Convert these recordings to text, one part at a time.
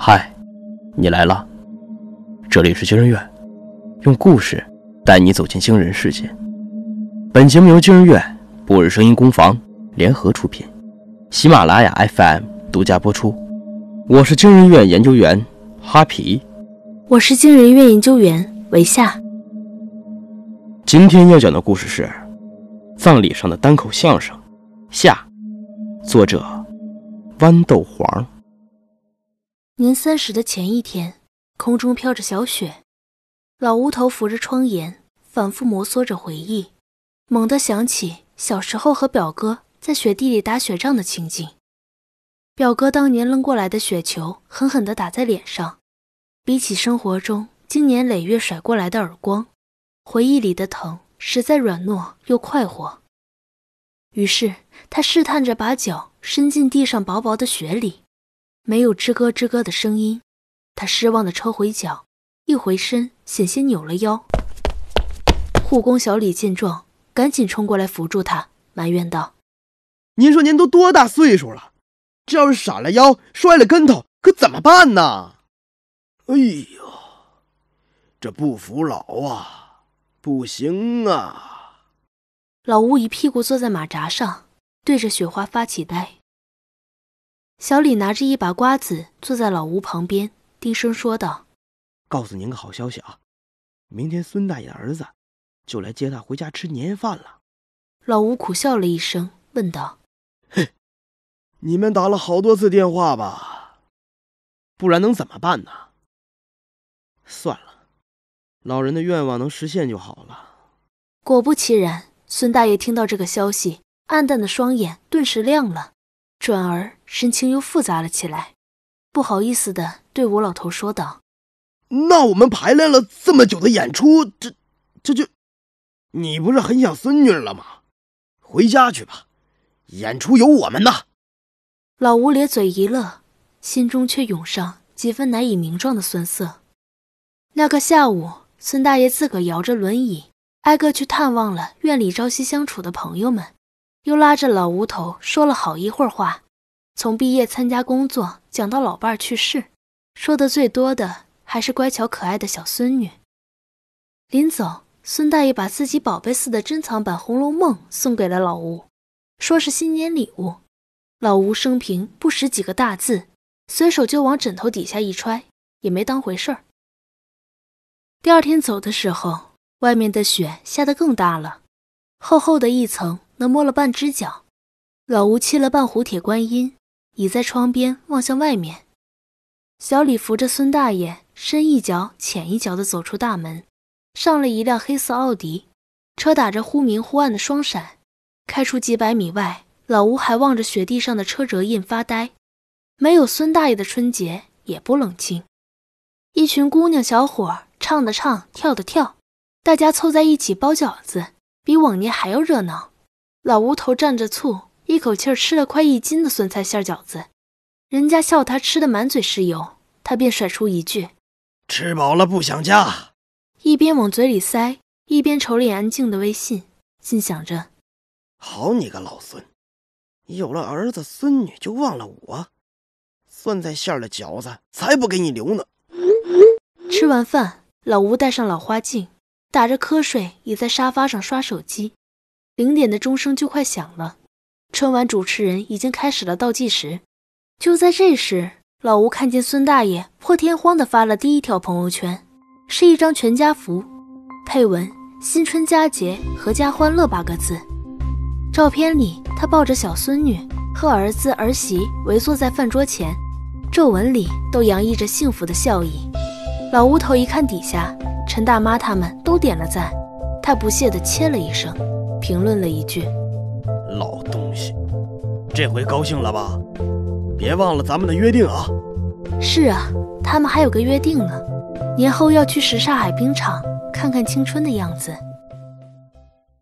嗨，你来了，这里是惊人院，用故事带你走进惊人世界。本节目由惊人院、博日声音工坊联合出品，喜马拉雅 FM 独家播出。我是惊人院研究员哈皮，我是惊人院研究员维夏。今天要讲的故事是《葬礼上的单口相声》下，作者豌豆黄。年三十的前一天，空中飘着小雪，老乌头扶着窗沿，反复摩挲着回忆，猛地想起小时候和表哥在雪地里打雪仗的情景。表哥当年扔过来的雪球狠狠地打在脸上，比起生活中经年累月甩过来的耳光，回忆里的疼实在软糯又快活。于是他试探着把脚伸进地上薄薄的雪里。没有吱咯吱咯的声音，他失望地抽回脚，一回身，险些扭了腰。护工小李见状，赶紧冲过来扶住他，埋怨道：“您说您都多大岁数了，这要是闪了腰，摔了跟头，可怎么办呢？”哎呦，这不服老啊，不行啊！老吴一屁股坐在马扎上，对着雪花发起呆。小李拿着一把瓜子，坐在老吴旁边，低声说道：“告诉您个好消息啊，明天孙大爷的儿子就来接他回家吃年夜饭了。”老吴苦笑了一声，问道：“嘿，你们打了好多次电话吧？不然能怎么办呢？算了，老人的愿望能实现就好了。”果不其然，孙大爷听到这个消息，暗淡的双眼顿时亮了。转而神情又复杂了起来，不好意思的对吴老头说道：“那我们排练了这么久的演出，这这就……你不是很想孙女了吗？回家去吧，演出有我们呢。”老吴咧嘴一乐，心中却涌上几分难以名状的酸涩。那个下午，孙大爷自个摇着轮椅，挨个去探望了院里朝夕相处的朋友们。又拉着老吴头说了好一会儿话，从毕业参加工作讲到老伴儿去世，说的最多的还是乖巧可爱的小孙女。临走，孙大爷把自己宝贝似的珍藏版《红楼梦》送给了老吴，说是新年礼物。老吴生平不识几个大字，随手就往枕头底下一揣，也没当回事儿。第二天走的时候，外面的雪下得更大了，厚厚的一层。能摸了半只脚，老吴沏了半壶铁观音，倚在窗边望向外面。小李扶着孙大爷，深一脚浅一脚地走出大门，上了一辆黑色奥迪，车打着忽明忽暗的双闪，开出几百米外，老吴还望着雪地上的车辙印发呆。没有孙大爷的春节也不冷清，一群姑娘小伙唱的唱，跳的跳，大家凑在一起包饺子，比往年还要热闹。老吴头蘸着醋，一口气吃了快一斤的酸菜馅饺子，人家笑他吃的满嘴是油，他便甩出一句：“吃饱了不想家。”一边往嘴里塞，一边瞅脸安静的微信，心想着：“好你个老孙，有了儿子孙女就忘了我，酸菜馅的饺子才不给你留呢。”吃完饭，老吴戴上老花镜，打着瞌睡倚在沙发上刷手机。零点的钟声就快响了，春晚主持人已经开始了倒计时。就在这时，老吴看见孙大爷破天荒地发了第一条朋友圈，是一张全家福，配文“新春佳节，阖家欢乐”八个字。照片里，他抱着小孙女和儿子儿媳围坐在饭桌前，皱纹里都洋溢着幸福的笑意。老吴头一看底下，陈大妈他们都点了赞，他不屑地切了一声。评论了一句：“老东西，这回高兴了吧？别忘了咱们的约定啊！”是啊，他们还有个约定呢，年后要去什刹海冰场看看青春的样子。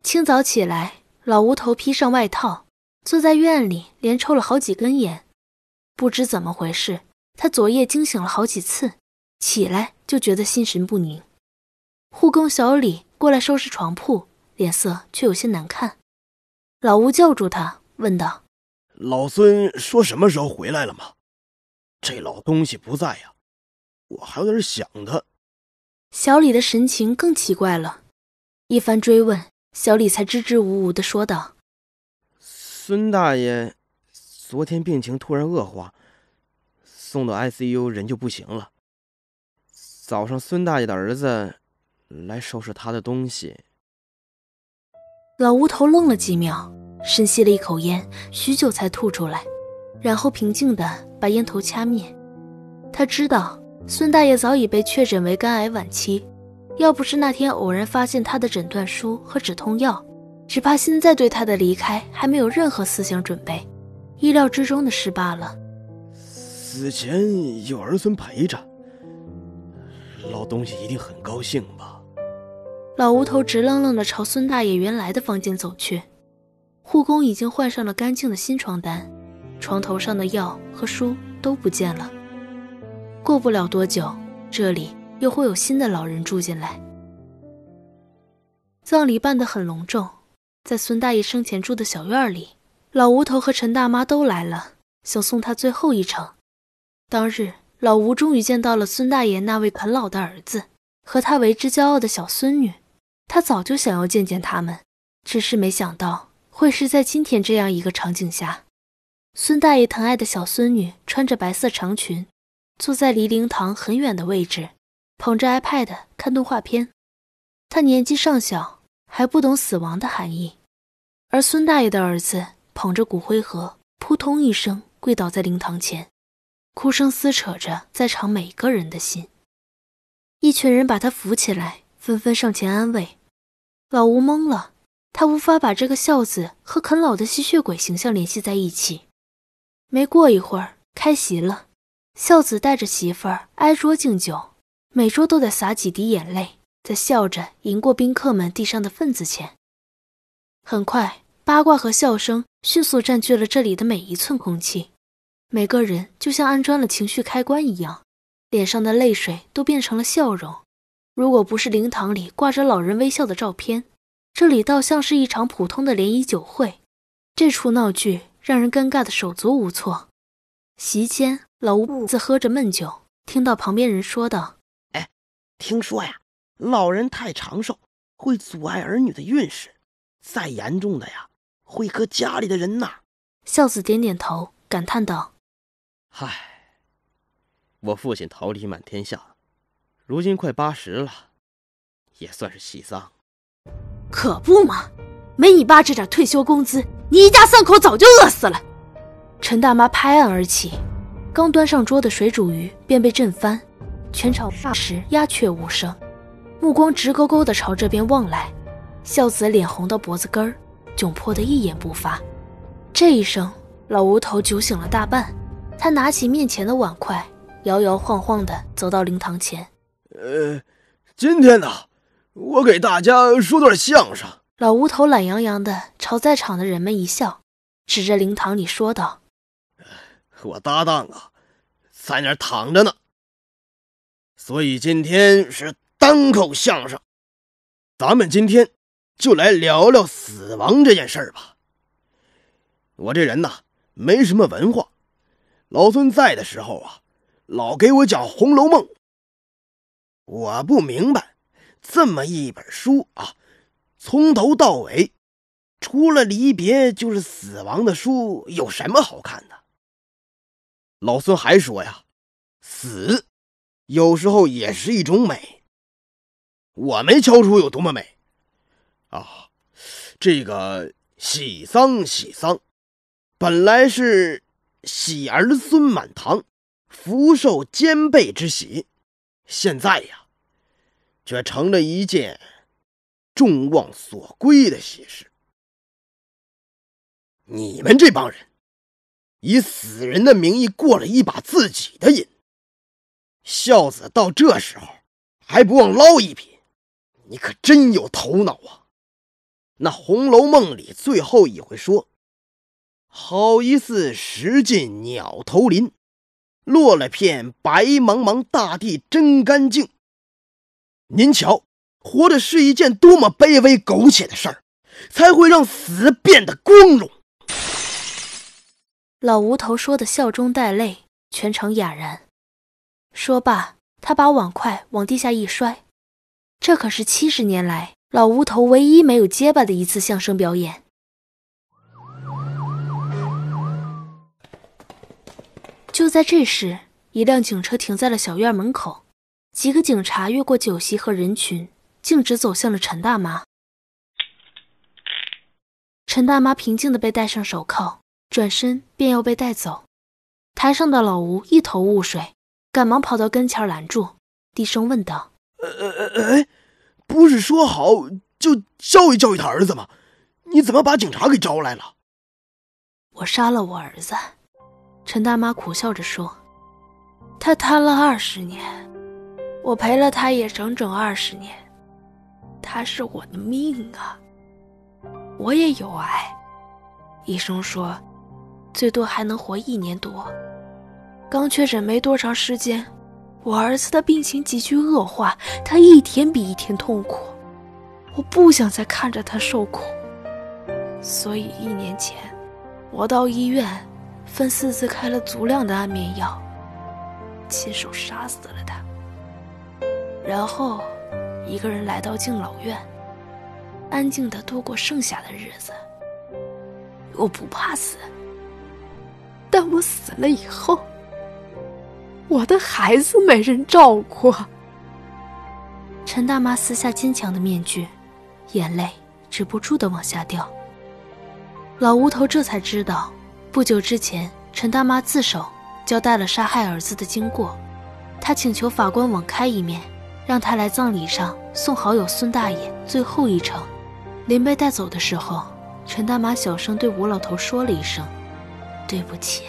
清早起来，老吴头披上外套，坐在院里连抽了好几根烟。不知怎么回事，他昨夜惊醒了好几次，起来就觉得心神不宁。护工小李过来收拾床铺。脸色却有些难看，老吴叫住他，问道：“老孙说什么时候回来了吗？这老东西不在呀，我还有点想他。小李的神情更奇怪了，一番追问，小李才支支吾吾的说道：“孙大爷昨天病情突然恶化，送到 ICU 人就不行了。早上孙大爷的儿子来收拾他的东西。”老吴头愣了几秒，深吸了一口烟，许久才吐出来，然后平静的把烟头掐灭。他知道。孙大爷早已被确诊为肝癌晚期，要不是那天偶然发现他的诊断书和止痛药，只怕现在对他的离开还没有任何思想准备，意料之中的事罢了。死前有儿孙陪着，老东西一定很高兴吧？老吴头直愣愣地朝孙大爷原来的房间走去，护工已经换上了干净的新床单，床头上的药和书都不见了。过不了多久，这里又会有新的老人住进来。葬礼办得很隆重，在孙大爷生前住的小院里，老吴头和陈大妈都来了，想送他最后一程。当日，老吴终于见到了孙大爷那位啃老的儿子和他为之骄傲的小孙女。他早就想要见见他们，只是没想到会是在今天这样一个场景下。孙大爷疼爱的小孙女穿着白色长裙。坐在离灵堂很远的位置，捧着 iPad 看动画片。他年纪尚小，还不懂死亡的含义。而孙大爷的儿子捧着骨灰盒，扑通一声跪倒在灵堂前，哭声撕扯着在场每个人的心。一群人把他扶起来，纷纷上前安慰。老吴懵了，他无法把这个孝子和啃老的吸血鬼形象联系在一起。没过一会儿，开席了。孝子带着媳妇儿挨桌敬酒，每桌都得洒几滴眼泪，在笑着赢过宾客们递上的份子钱。很快，八卦和笑声迅速占据了这里的每一寸空气，每个人就像安装了情绪开关一样，脸上的泪水都变成了笑容。如果不是灵堂里挂着老人微笑的照片，这里倒像是一场普通的联谊酒会。这出闹剧让人尴尬的手足无措。席间。老吴自喝着闷酒，听到旁边人说道：“哎，听说呀，老人太长寿会阻碍儿女的运势，再严重的呀，会和家里的人呐。”孝子点点头，感叹道：“唉，我父亲桃李满天下，如今快八十了，也算是喜丧。可不嘛，没你爸这点退休工资，你一家三口早就饿死了。”陈大妈拍案而起。刚端上桌的水煮鱼便被震翻，全场霎时鸦雀无声，目光直勾勾地朝这边望来。孝子脸红到脖子根儿，窘迫的一言不发。这一声，老吴头酒醒了大半，他拿起面前的碗筷，摇摇晃晃地走到灵堂前。呃，今天呢，我给大家说段相声。老吴头懒洋洋的朝在场的人们一笑，指着灵堂里说道。我搭档啊，在那儿躺着呢，所以今天是单口相声。咱们今天就来聊聊死亡这件事儿吧。我这人呐，没什么文化，老孙在的时候啊，老给我讲《红楼梦》。我不明白，这么一本书啊，从头到尾，除了离别就是死亡的书，有什么好看的？老孙还说呀，死有时候也是一种美。我没瞧出有多么美啊！这个喜丧喜丧，本来是喜儿孙满堂、福寿兼备之喜，现在呀，却成了一件众望所归的喜事。你们这帮人！以死人的名义过了一把自己的瘾，孝子到这时候还不忘捞一笔，你可真有头脑啊！那《红楼梦》里最后一回说：“好一似石尽鸟头林，落了片白茫茫大地真干净。”您瞧，活着是一件多么卑微苟且的事儿，才会让死变得光荣。老吴头说的笑中带泪，全场哑然。说罢，他把碗筷往地下一摔。这可是七十年来老吴头唯一没有结巴的一次相声表演。就在这时，一辆警车停在了小院门口，几个警察越过酒席和人群，径直走向了陈大妈。陈大妈平静的被戴上手铐，转身便要被带走。台上的老吴一头雾水，赶忙跑到跟前拦住，低声问道：“呃呃呃，哎，不是说好就教育教育他儿子吗？你怎么把警察给招来了？”我杀了我儿子。陈大妈苦笑着说：“他贪了二十年，我陪了他也整整二十年，他是我的命啊！我也有癌，医生说，最多还能活一年多。”刚确诊没多长时间，我儿子的病情急剧恶化，他一天比一天痛苦。我不想再看着他受苦，所以一年前，我到医院分四次开了足量的安眠药，亲手杀死了他。然后，一个人来到敬老院，安静的度过剩下的日子。我不怕死，但我死了以后。我的孩子没人照顾。陈大妈撕下坚强的面具，眼泪止不住的往下掉。老吴头这才知道，不久之前陈大妈自首交代了杀害儿子的经过。她请求法官网开一面，让她来葬礼上送好友孙大爷最后一程。临被带走的时候，陈大妈小声对吴老头说了一声：“对不起。”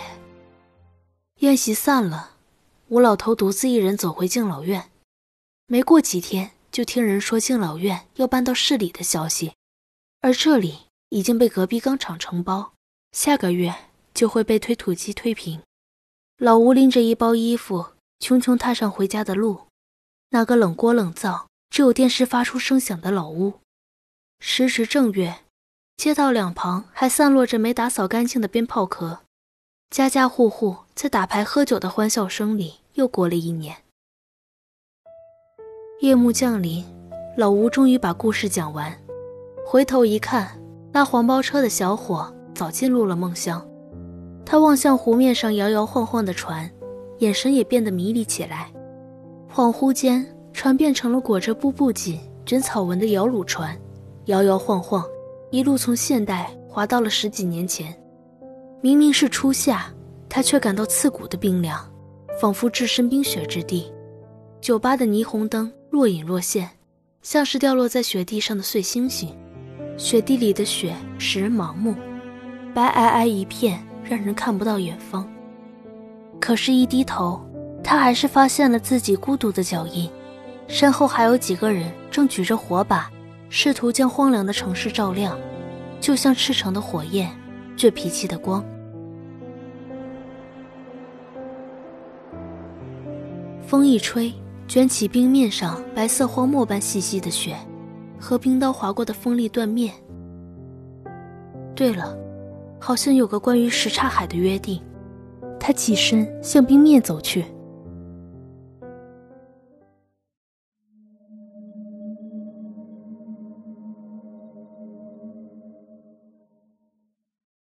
宴席散了。吴老头独自一人走回敬老院，没过几天就听人说敬老院要搬到市里的消息，而这里已经被隔壁钢厂承包，下个月就会被推土机推平。老吴拎着一包衣服，匆匆踏上回家的路。那个冷锅冷灶、只有电视发出声响的老屋，时值正月，街道两旁还散落着没打扫干净的鞭炮壳。家家户户在打牌喝酒的欢笑声里，又过了一年。夜幕降临，老吴终于把故事讲完。回头一看，拉黄包车的小伙早进入了梦乡。他望向湖面上摇摇晃晃的船，眼神也变得迷离起来。恍惚间，船变成了裹着布布锦、卷草纹的摇橹船，摇摇晃晃，一路从现代滑到了十几年前。明明是初夏，他却感到刺骨的冰凉，仿佛置身冰雪之地。酒吧的霓虹灯若隐若现，像是掉落在雪地上的碎星星。雪地里的雪使人盲目，白皑皑一片，让人看不到远方。可是，一低头，他还是发现了自己孤独的脚印，身后还有几个人正举着火把，试图将荒凉的城市照亮，就像赤诚的火焰。倔脾气的光，风一吹，卷起冰面上白色荒漠般细细的雪，和冰刀划过的锋利断面。对了，好像有个关于什刹海的约定。他起身向冰面走去。